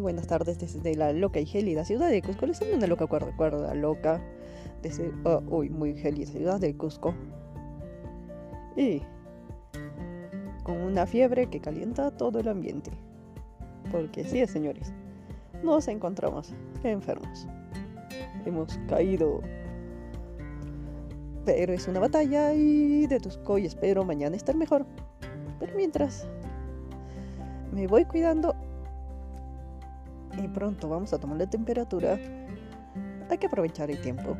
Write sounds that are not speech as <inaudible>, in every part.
Buenas tardes desde la loca y gélida ciudad de Cusco. Les una loca cuerda loca desde uh, uy, muy gélida ciudad de Cusco. Y con una fiebre que calienta todo el ambiente. Porque sí, señores, nos encontramos enfermos. Hemos caído. Pero es una batalla y de Tusco y espero mañana estar mejor. Pero mientras me voy cuidando y pronto vamos a tomar la temperatura, hay que aprovechar el tiempo.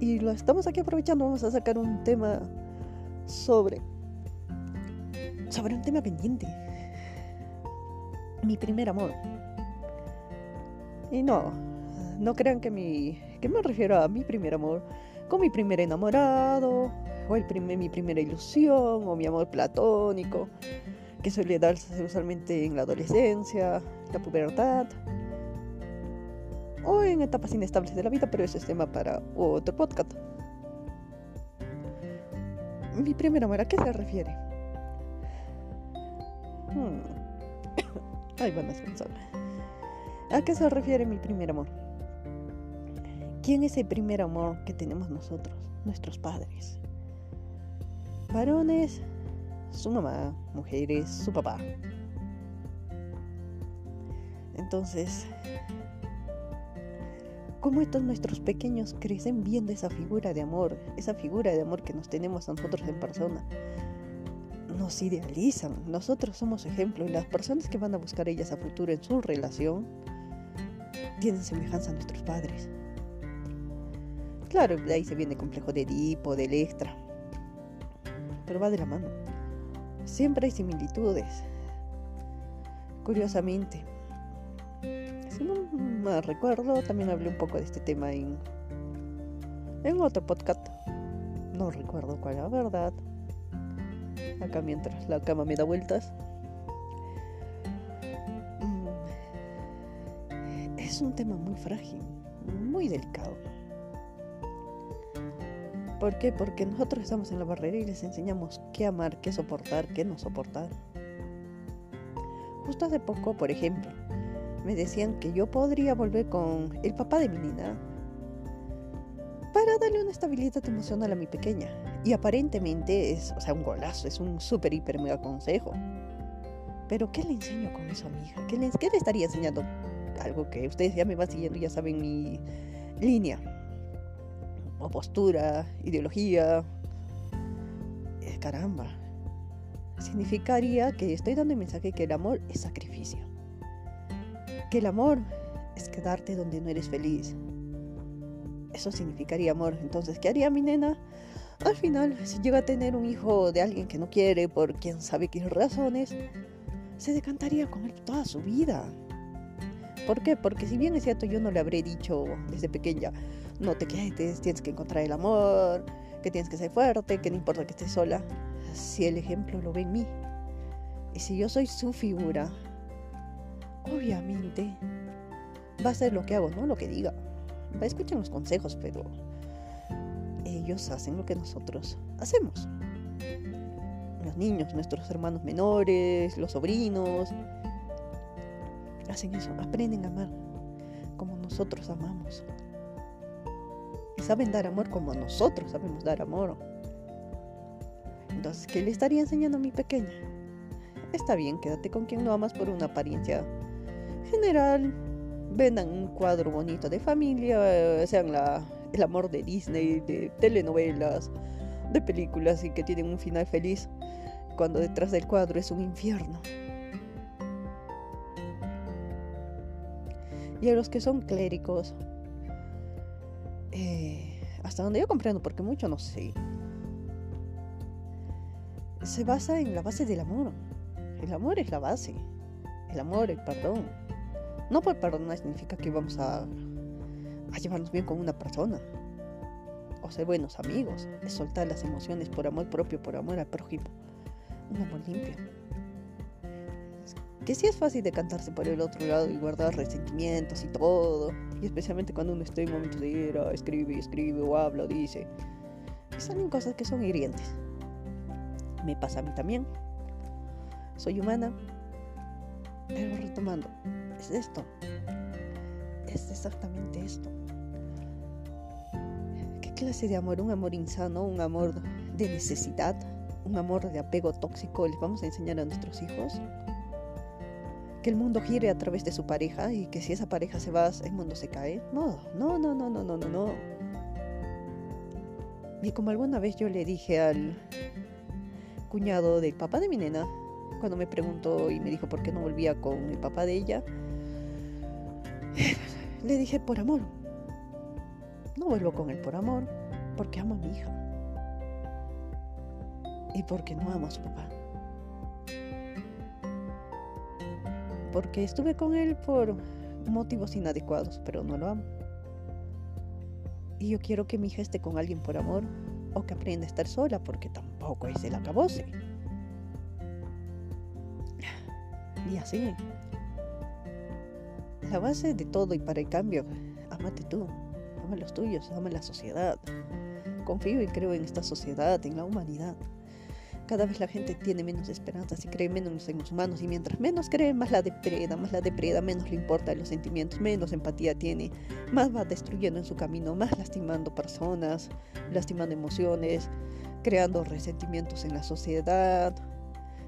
Y lo estamos aquí aprovechando, vamos a sacar un tema sobre sobre un tema pendiente. Mi primer amor. Y no, no crean que mi que me refiero a mi primer amor con mi primer enamorado o el primer, mi primera ilusión o mi amor platónico que suele darse usualmente en la adolescencia, la pubertad o en etapas inestables de la vida, pero eso es tema para otro podcast. Mi primer amor, ¿a qué se refiere? Hmm. <coughs> Ay, a pensar. ¿A qué se refiere mi primer amor? ¿Quién es el primer amor que tenemos nosotros, nuestros padres? Varones, su mamá, mujeres, su papá. Entonces, ¿cómo estos nuestros pequeños crecen viendo esa figura de amor, esa figura de amor que nos tenemos a nosotros en persona? Nos idealizan, nosotros somos ejemplo y las personas que van a buscar ellas a futuro en su relación tienen semejanza a nuestros padres. Claro, de ahí se viene complejo de Edipo, del extra, pero va de la mano. Siempre hay similitudes. Curiosamente, si no me recuerdo, también hablé un poco de este tema en, en otro podcast. No recuerdo cuál la verdad. Acá mientras la cama me da vueltas. Mm, es un tema muy frágil, muy delicado. ¿Por qué? Porque nosotros estamos en la barrera y les enseñamos qué amar, qué soportar, qué no soportar. Justo hace poco, por ejemplo, me decían que yo podría volver con el papá de mi niña para darle una estabilidad emocional a mi pequeña. Y aparentemente es, o sea, un golazo, es un súper, hiper, mega consejo. Pero ¿qué le enseño con eso a mi hija? ¿Qué le, ¿Qué le estaría enseñando? Algo que ustedes ya me van siguiendo, ya saben mi línea postura, ideología. Eh, caramba. Significaría que estoy dando el mensaje que el amor es sacrificio. Que el amor es quedarte donde no eres feliz. Eso significaría amor. Entonces, ¿qué haría mi nena? Al final, si llega a tener un hijo de alguien que no quiere por quién sabe qué razones, se decantaría con él toda su vida. ¿Por qué? Porque si bien es cierto, yo no le habré dicho desde pequeña, no te quedes, tienes que encontrar el amor, que tienes que ser fuerte, que no importa que estés sola. Si el ejemplo lo ve en mí y si yo soy su figura, obviamente va a ser lo que hago, no lo que diga. Va a escuchar los consejos, pero ellos hacen lo que nosotros hacemos. Los niños, nuestros hermanos menores, los sobrinos, hacen eso, aprenden a amar como nosotros amamos saben dar amor como nosotros sabemos dar amor. Entonces, ¿qué le estaría enseñando a mi pequeña? Está bien, quédate con quien no amas por una apariencia general. Vendan un cuadro bonito de familia, sean el amor de Disney, de telenovelas, de películas y que tienen un final feliz, cuando detrás del cuadro es un infierno. Y a los que son clérigos, hasta donde yo comprendo, porque mucho no sé, se basa en la base del amor. El amor es la base. El amor, el perdón. No por perdonar significa que vamos a, a llevarnos bien con una persona. O ser buenos amigos. Es soltar las emociones por amor propio, por amor al prójimo. Un amor limpio que sí es fácil de cantarse por el otro lado y guardar resentimientos y todo, y especialmente cuando uno está en momentos de ira, escribe escribe o habla o dice, y salen cosas que son hirientes. Me pasa a mí también. Soy humana Pero retomando, es esto. Es exactamente esto. ¿Qué clase de amor? Un amor insano, un amor de necesidad, un amor de apego tóxico les vamos a enseñar a nuestros hijos. Que el mundo gire a través de su pareja y que si esa pareja se va, el mundo se cae. No, no, no, no, no, no, no, no. Y como alguna vez yo le dije al cuñado del papá de mi nena, cuando me preguntó y me dijo por qué no volvía con el papá de ella, le dije por amor. No vuelvo con él por amor, porque amo a mi hija. Y porque no amo a su papá. Porque estuve con él por motivos inadecuados, pero no lo amo. Y yo quiero que mi hija esté con alguien por amor o que aprenda a estar sola porque tampoco es el acabose. Y así. La base de todo y para el cambio, amate tú, ama los tuyos, ama la sociedad. Confío y creo en esta sociedad, en la humanidad. Cada vez la gente tiene menos esperanzas y cree menos en los humanos y mientras menos cree, más la depreda, más la depreda, menos le importa los sentimientos, menos empatía tiene, más va destruyendo en su camino, más lastimando personas, lastimando emociones, creando resentimientos en la sociedad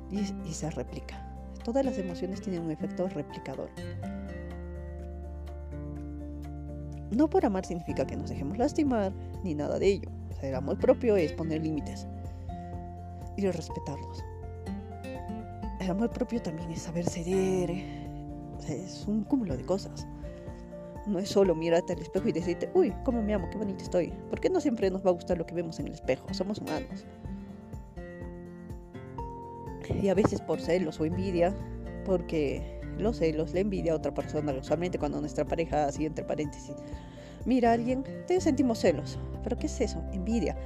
y, se replica. Todas las emociones tienen un efecto replicador. No por amar significa que nos dejemos lastimar, ni nada de ello. O amor propio es poner límites y respetarlos. El amor propio también es saber ceder. Es un cúmulo de cosas. No es solo mirarte al espejo y decirte, uy, cómo me amo, qué bonito estoy. Porque no siempre nos va a gustar lo que vemos en el espejo. Somos humanos. Y a veces por celos o envidia, porque los celos, la envidia a otra persona, usualmente cuando nuestra pareja, así entre paréntesis, mira a alguien, te sentimos celos. ¿Pero qué es eso? Envidia.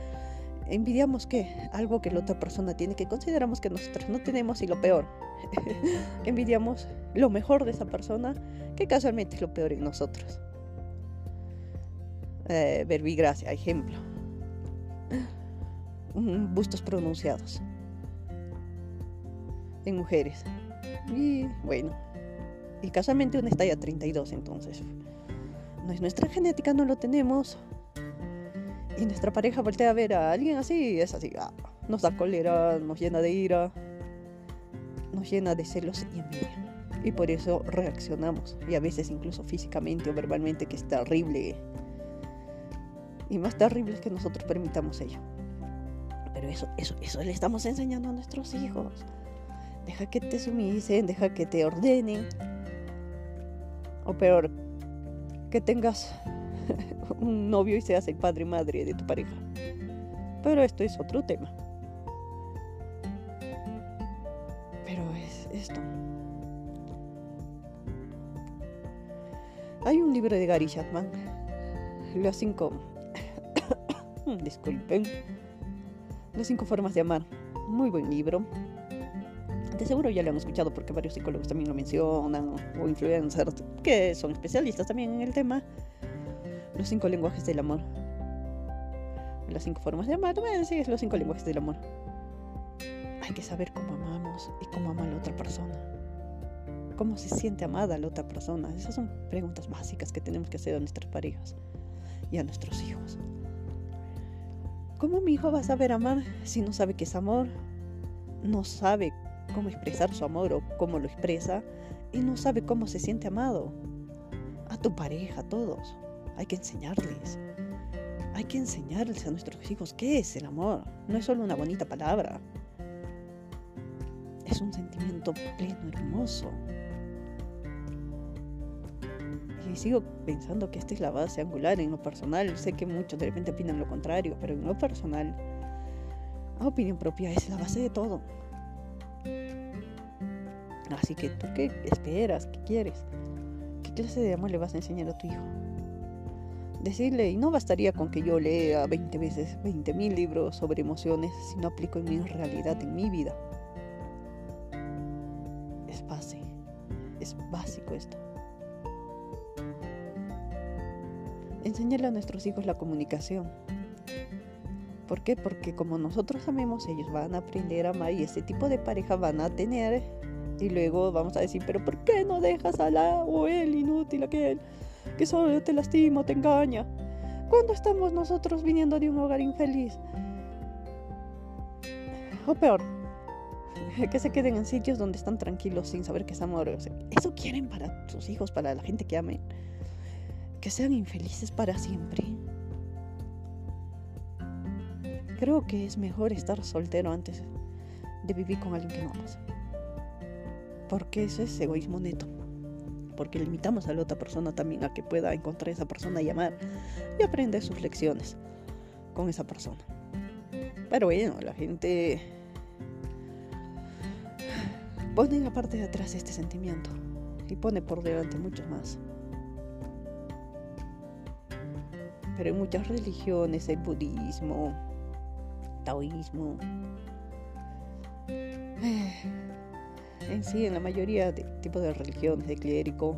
Envidiamos que algo que la otra persona tiene que consideramos que nosotros no tenemos y lo peor. <laughs> Envidiamos lo mejor de esa persona que casualmente es lo peor en nosotros. Eh, verbigracia, ejemplo. Bustos pronunciados en mujeres. Y bueno, y casualmente una está ya 32, entonces no es nuestra genética, no lo tenemos. Y nuestra pareja voltea a ver a alguien así, es así, ah, nos da cólera, nos llena de ira, nos llena de celos y envidia. Y por eso reaccionamos, y a veces incluso físicamente o verbalmente, que es terrible. Y más terrible es que nosotros permitamos ello. Pero eso, eso, eso le estamos enseñando a nuestros hijos. Deja que te sumisen, deja que te ordenen. O peor, que tengas <laughs> un novio y seas el padre y madre de tu pareja. Pero esto es otro tema. Pero es esto. Hay un libro de Gary Chapman, Las cinco... <coughs> Disculpen. Las cinco formas de amar. Muy buen libro seguro ya lo han escuchado porque varios psicólogos también lo mencionan, o influencers que son especialistas también en el tema. Los cinco lenguajes del amor. Las cinco formas de amar. Bueno, sí, es los cinco lenguajes del amor. Hay que saber cómo amamos y cómo ama la otra persona. Cómo se siente amada la otra persona. Esas son preguntas básicas que tenemos que hacer a nuestras parejas y a nuestros hijos. ¿Cómo mi hijo va a saber amar si no sabe qué es amor? No sabe cómo expresar su amor o cómo lo expresa y no sabe cómo se siente amado. A tu pareja, a todos. Hay que enseñarles. Hay que enseñarles a nuestros hijos qué es el amor. No es solo una bonita palabra. Es un sentimiento pleno, hermoso. Y sigo pensando que esta es la base angular en lo personal. Sé que muchos de repente opinan lo contrario, pero en lo personal, la opinión propia es la base de todo. Así que tú qué esperas, qué quieres, qué clase de amor le vas a enseñar a tu hijo. Decirle, y no bastaría con que yo lea 20 veces, 20 mil libros sobre emociones si no aplico en mi realidad, en mi vida. Es base, es básico esto. Enseñarle a nuestros hijos la comunicación. ¿Por qué? Porque como nosotros amemos, ellos van a aprender a amar y este tipo de pareja van a tener Y luego vamos a decir, pero ¿por qué no dejas a la o él inútil aquel que solo te lastima, te engaña? ¿Cuándo estamos nosotros viniendo de un hogar infeliz? O peor, que se queden en sitios donde están tranquilos sin saber que es amor. Eso quieren para sus hijos, para la gente que amen. Que sean infelices para siempre. Creo que es mejor estar soltero antes de vivir con alguien que no amas. Porque eso es egoísmo neto. Porque limitamos a la otra persona también a que pueda encontrar a esa persona y amar y aprender sus lecciones con esa persona. Pero bueno, la gente pone en la parte de atrás este sentimiento y pone por delante muchos más. Pero en muchas religiones, el budismo, taoísmo, <sighs> en sí, en la mayoría de tipos de religiones, de clérigo,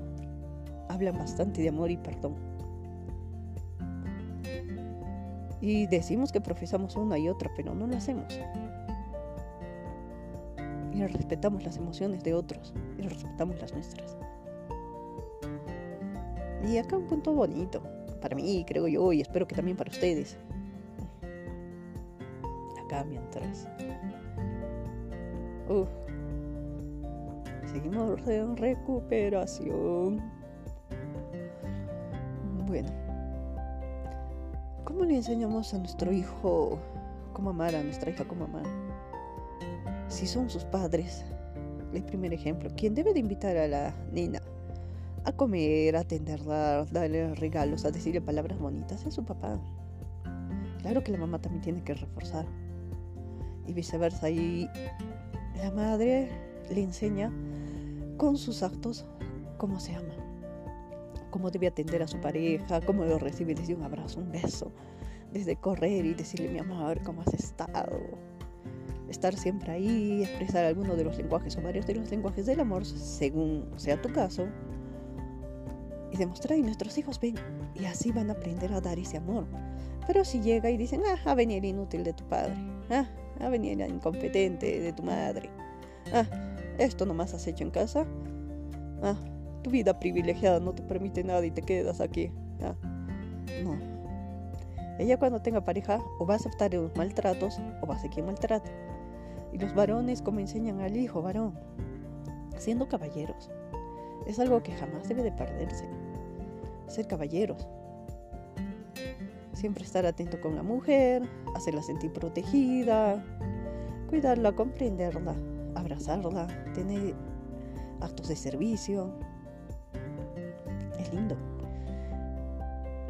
hablan bastante de amor y perdón. Y decimos que profesamos una y otra, pero no lo hacemos y respetamos las emociones de otros y respetamos las nuestras. Y acá un punto bonito, para mí, creo yo, y espero que también para ustedes. Acá mientras... Uf. Seguimos en recuperación. Bueno. ¿Cómo le enseñamos a nuestro hijo cómo amar, a nuestra hija cómo amar? si son sus padres. El primer ejemplo, quien debe de invitar a la nena a comer, a atenderla, darle regalos, a decirle palabras bonitas, es su papá. Claro que la mamá también tiene que reforzar. Y viceversa. Y la madre le enseña con sus actos cómo se ama, cómo debe atender a su pareja, cómo lo recibe desde un abrazo, un beso, desde correr y decirle mi amor, ¿cómo has estado? estar siempre ahí, expresar alguno de los lenguajes o varios de los lenguajes del amor, según sea tu caso, y demostrar, y nuestros hijos ven, y así van a aprender a dar ese amor. Pero si llega y dicen, ah, a venir inútil de tu padre, ah, a venir incompetente de tu madre, ah, esto nomás has hecho en casa, ah, tu vida privilegiada no te permite nada y te quedas aquí, ah, no. Ella cuando tenga pareja o va a aceptar los maltratos o va a ser quien. Y los varones como enseñan al hijo varón, siendo caballeros. Es algo que jamás debe de perderse. Ser caballeros. Siempre estar atento con la mujer, hacerla sentir protegida, cuidarla, comprenderla, abrazarla, tener actos de servicio. Es lindo.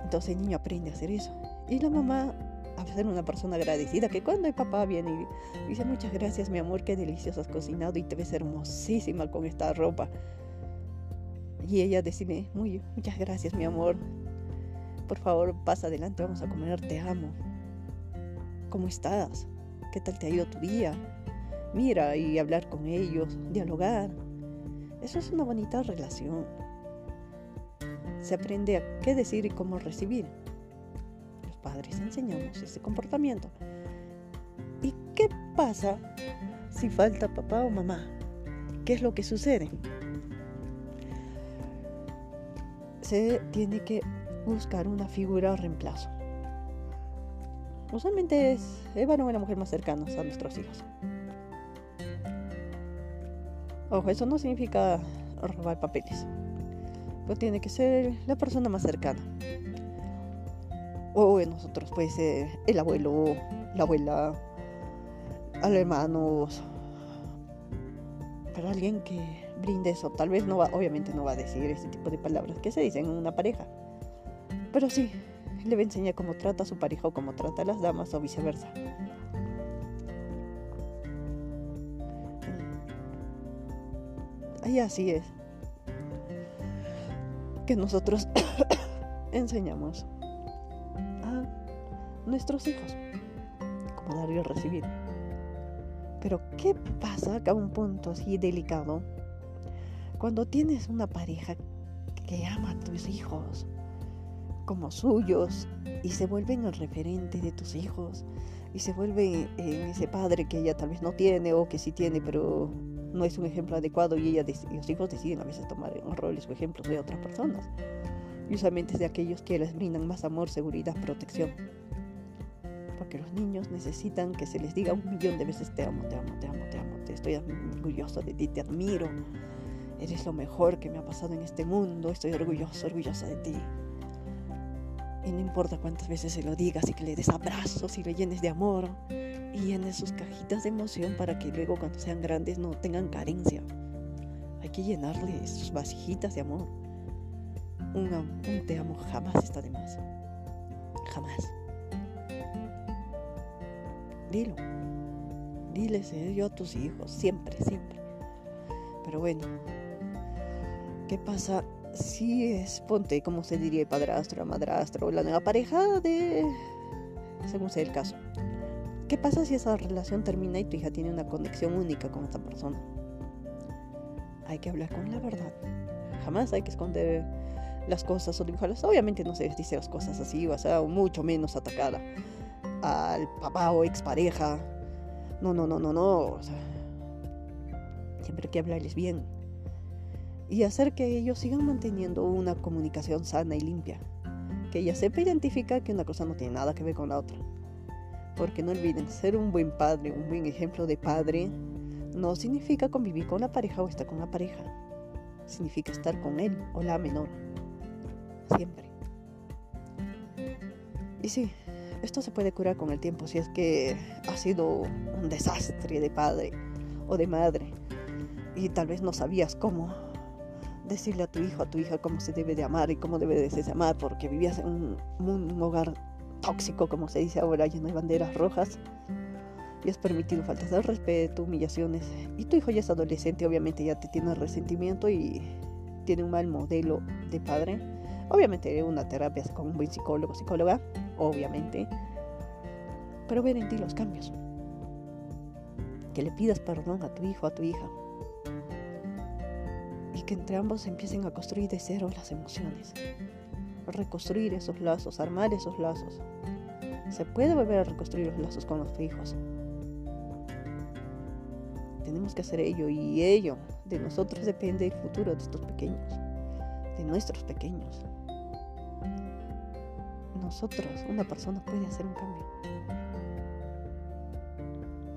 Entonces el niño aprende a hacer eso. Y la mamá a ser una persona agradecida, que cuando el papá viene y dice muchas gracias mi amor, qué delicioso has cocinado y te ves hermosísima con esta ropa. Y ella decide, muy, muchas gracias mi amor, por favor pasa adelante, vamos a comer, te amo. ¿Cómo estás? ¿Qué tal te ha ido tu día? Mira y hablar con ellos, dialogar. Eso es una bonita relación. Se aprende a qué decir y cómo recibir padres enseñamos ese comportamiento. ¿Y qué pasa si falta papá o mamá? ¿Qué es lo que sucede? Se tiene que buscar una figura o reemplazo. Usualmente es el varón o la mujer más cercanos a nuestros hijos. Ojo, eso no significa robar papeles. Pero tiene que ser la persona más cercana o en nosotros puede ser el abuelo, la abuela, los hermanos, pero alguien que brinde eso, tal vez no va, obviamente no va a decir ese tipo de palabras que se dicen en una pareja, pero sí, le va a enseñar cómo trata a su pareja o cómo trata a las damas o viceversa. Y así es que nosotros <coughs> enseñamos nuestros hijos, como dar y recibir. Pero ¿qué pasa a un punto así delicado cuando tienes una pareja que ama a tus hijos como suyos y se vuelven el referente de tus hijos y se vuelve ese padre que ella tal vez no tiene o que sí tiene pero no es un ejemplo adecuado y, ella, los hijos deciden a veces tomar roles o ejemplos de otras personas. Y usualmente es de aquellos que les brindan más amor, seguridad, protección. Porque los niños necesitan que se les diga un millón de veces te amo, te amo, te amo, te amo, te estoy orgulloso de ti, te admiro. Eres lo mejor que me ha pasado en este mundo, estoy orgulloso, orgullosa de ti. Y no importa cuántas veces se lo digas y que le des abrazos y le llenes de amor y llenes sus cajitas de emoción para que luego cuando sean grandes no tengan carencia. Hay que llenarle sus vasijitas de amor. Un, un te amo jamás está de más. Jamás. Dilo. Diles yo a tus hijos, siempre, siempre. Pero bueno, ¿qué pasa si es, ponte, como se diría, padrastro, madrastro, la nueva pareja de... según sea el caso? ¿Qué pasa si esa relación termina y tu hija tiene una conexión única con esta persona? Hay que hablar con la verdad. Jamás hay que esconder las cosas o dibujarlas. Obviamente no se dice las cosas así, o sea, mucho menos atacada al papá o expareja. No, no, no, no, no. siempre hay que hablarles bien y hacer que ellos sigan manteniendo una comunicación sana y limpia. Que ella sepa identificar que una cosa no tiene nada que ver con la otra. Porque no olviden, ser un buen padre, un buen ejemplo de padre, no significa convivir con la pareja o estar con la pareja. Significa estar con él o la menor. Siempre. Y sí, esto se puede curar con el tiempo si es que ha sido un desastre de padre o de madre y tal vez no sabías cómo decirle a tu hijo, a tu hija cómo se debe de amar y cómo debe de ser amar, porque vivías en un, un, hogar tóxico, como se dice ahora, lleno de banderas rojas, y has permitido faltas de respeto, humillaciones, y tu hijo ya es adolescente, obviamente ya te tiene resentimiento y tiene un mal modelo de padre. Obviamente una terapia con un buen psicólogo, psicóloga, obviamente. Pero ven en ti los cambios. Que le pidas perdón a tu hijo, a tu hija y que entre ambos empiecen a construir de cero las emociones, reconstruir esos lazos, armar esos lazos. Se puede volver a reconstruir los lazos con los hijos. Tenemos que hacer ello y ello de nosotros depende el futuro de estos pequeños, de nuestros pequeños. Nosotros, una persona puede hacer un cambio.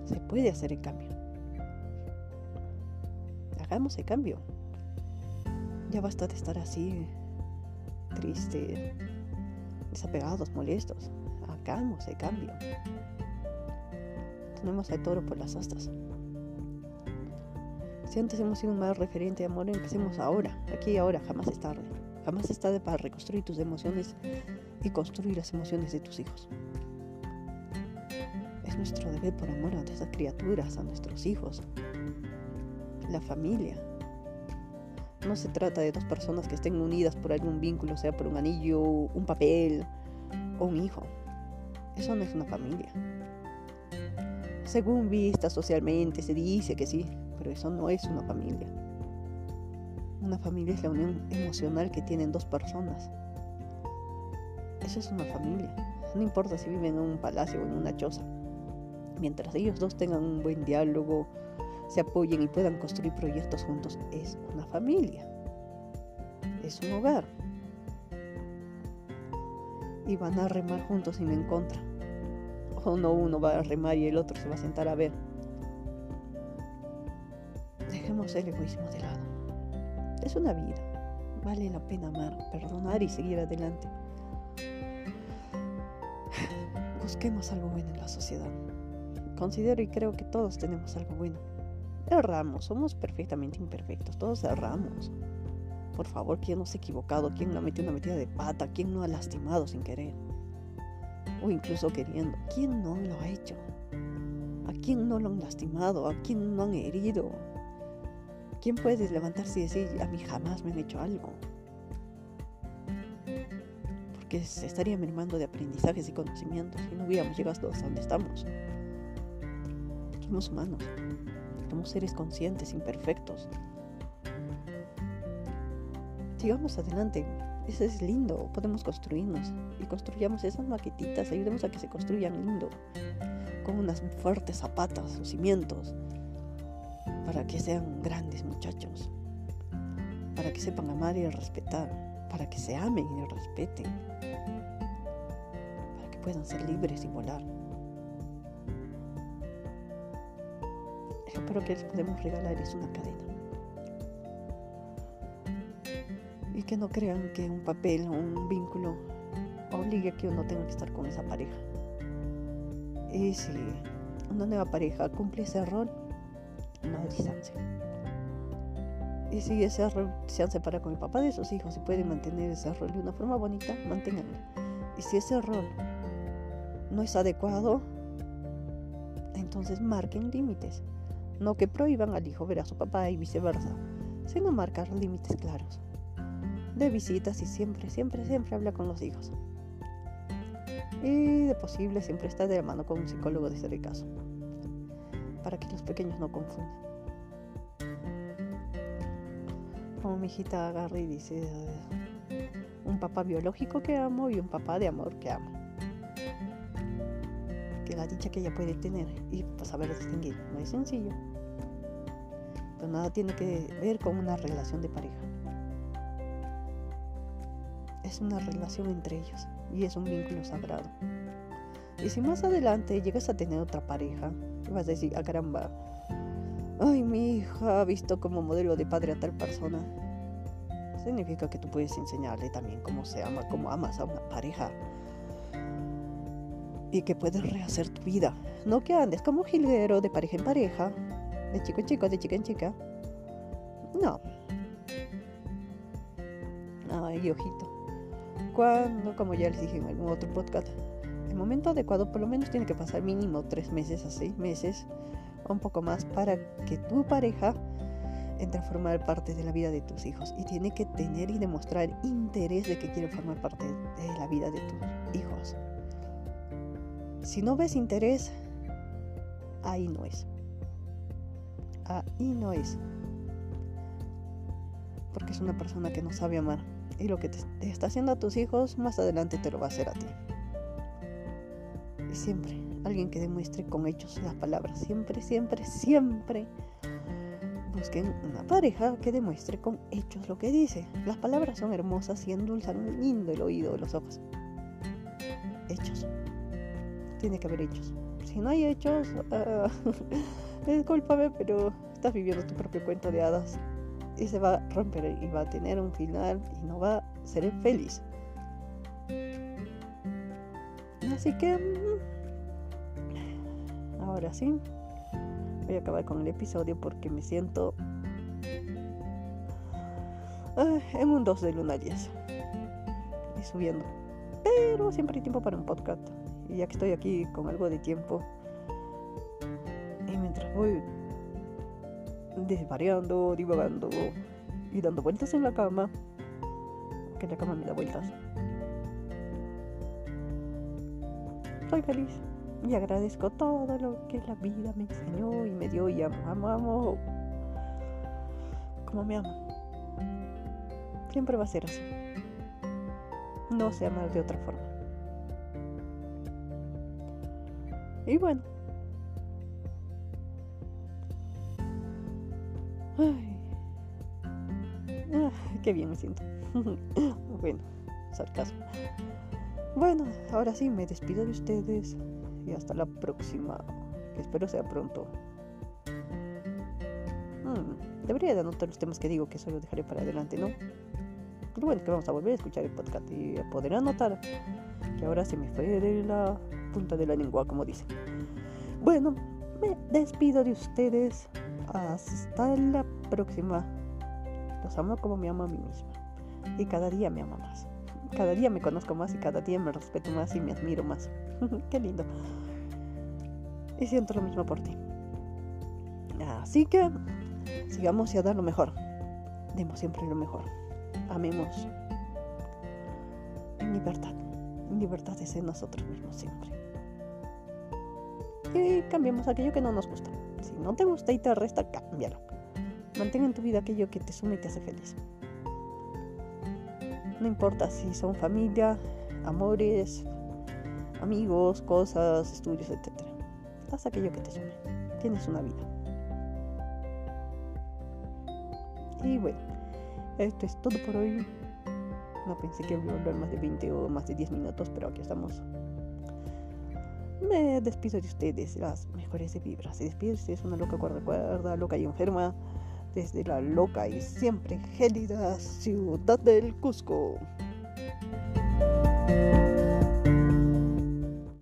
Se puede hacer el cambio. Hagamos el cambio. Ya basta de estar así, triste, desapegados, molestos. Hagamos el cambio. Tenemos al toro por las astas. Si antes hemos sido un mal referente de amor, empecemos ahora, aquí y ahora, jamás es tarde. Jamás es tarde para reconstruir tus emociones y construir las emociones de tus hijos. Es nuestro deber por amor a esas criaturas, a nuestros hijos, la familia, no se trata de dos personas que estén unidas por algún vínculo, sea por un anillo, un papel o un hijo. Eso no es una familia. Según vista socialmente se dice que sí, pero eso no es una familia. Una familia es la unión emocional que tienen dos personas. Eso es una familia. No importa si viven en un palacio o en una choza. Mientras ellos dos tengan un buen diálogo, se apoyen y puedan construir proyectos juntos, es una familia, es un hogar. Y van a remar juntos no en contra. O no uno va a remar y el otro se va a sentar a ver. Dejemos el egoísmo de lado. Es una vida. Vale la pena amar, perdonar y seguir adelante. Busquemos algo bueno en la sociedad. Considero y creo que todos tenemos algo bueno. Erramos, somos perfectamente imperfectos, todos erramos. Por favor, ¿quién no se ha equivocado? ¿Quién no ha metido una metida de pata? ¿Quién no ha lastimado sin querer? O incluso queriendo. ¿Quién no lo ha hecho? ¿A quién no lo han lastimado? ¿A quién no han herido? ¿Quién puede levantarse y decir, a mí jamás me han hecho algo? Porque se estaría mermando de aprendizajes y conocimientos y no hubiéramos llegado hasta donde estamos. Somos humanos. Somos seres conscientes, imperfectos. Sigamos adelante. Eso es lindo. Podemos construirnos. Y construyamos esas maquetitas. Ayudemos a que se construyan lindo. Con unas fuertes zapatas o cimientos. Para que sean grandes muchachos, para que sepan amar y respetar, para que se amen y respeten, para que puedan ser libres y volar. Creo que les podemos regalar es una cadena. Y que no crean que un papel o un vínculo obligue a que uno tenga que estar con esa pareja. Y si una nueva pareja cumple ese rol, no hay distancia. Y si ese rol se han separado con el papá de sus hijos y pueden mantener ese rol de una forma bonita, manténganlo. Y si ese rol no es adecuado, entonces marquen límites. No que prohíban al hijo ver a su papá y viceversa, sino marcar límites claros. De visitas y siempre, siempre, siempre habla con los hijos. Y de posible siempre está de la mano con un psicólogo de ser caso. Para que los pequeños no confundan. Como mi hijita agarra y dice, un papá biológico que amo y un papá de amor que amo. Que la dicha que ella puede tener y pues, saber distinguir no es sencillo. Pero nada tiene que ver con una relación de pareja. Es una relación entre ellos y es un vínculo sagrado. Y si más adelante llegas a tener otra pareja, vas a decir, ah caramba, ay, mi hija visto como modelo de padre a tal persona. Significa que tú puedes enseñarle también cómo se ama, cómo amas a una pareja. Y que puedes rehacer tu vida. No que andes como jilguero de pareja en pareja, de chico en chico, de chica en chica. No. Ay, ojito cuando, como ya les dije en algún otro podcast, el momento adecuado por lo menos tiene que pasar mínimo tres meses a seis meses o un poco más para que tu pareja entre a formar parte de la vida de tus hijos y tiene que tener y demostrar interés de que quiere formar parte de la vida de tus hijos. Si no ves interés, ahí no es. Ahí no es. Porque es una persona que no sabe amar y lo que te, está haciendo a tus hijos, más adelante te lo va a hacer a ti. Y siempre, alguien que demuestre con hechos las palabras. Siempre, siempre, siempre busquen una pareja que demuestre con hechos lo que dice. Las palabras son hermosas y endulzan lindo el oído de los ojos. Hechos. Tiene que haber hechos. Si no hay hechos, uh, <laughs> discúlpame, pero estás viviendo tu propio cuento de hadas y se va a romper y va a tener un final y no va a ser feliz. Así que mm, ahora sí, voy a acabar con el episodio porque me siento en un 2 de luna 10 y subiendo. Pero siempre hay tiempo para un podcast. Y ya que estoy aquí con algo de tiempo, voy desvariando, divagando y dando vueltas en la cama, que la cama me da vueltas. Soy feliz y agradezco todo lo que la vida me enseñó y me dio y amo, amo, amo como me amo. Siempre va a ser así. No sé amar de otra forma. Y bueno, qué bien me siento. <laughs> bueno, sarcasmo. Bueno, ahora sí, me despido de ustedes y hasta la próxima. Que espero sea pronto. Hmm, debería de anotar los temas que digo que solo dejaré para adelante, ¿no? Pero bueno, que vamos a volver a escuchar el podcast y poder anotar que ahora se me fue de la punta de la lengua, como dicen. Bueno, me despido de ustedes. Hasta la próxima. Los amo como me amo a mí misma. Y cada día me amo más. Cada día me conozco más y cada día me respeto más y me admiro más. <laughs> Qué lindo. Y siento lo mismo por ti. Así que sigamos y a dar lo mejor. Demos siempre lo mejor. Amemos en libertad. En libertad de ser nosotros mismos siempre. Y cambiemos aquello que no nos gusta. Si no te gusta y te resta, cámbialo. Mantén en tu vida aquello que te suma y te hace feliz. No importa si son familia, amores, amigos, cosas, estudios, etc. Haz aquello que te sume. Tienes una vida. Y bueno, esto es todo por hoy. No pensé que iba a hablar más de 20 o más de 10 minutos, pero aquí estamos. Me despido de ustedes, las mejores de vibras. Se despide es una loca cuerda cuerda, loca y enferma, desde la loca y siempre gélida ciudad del Cusco.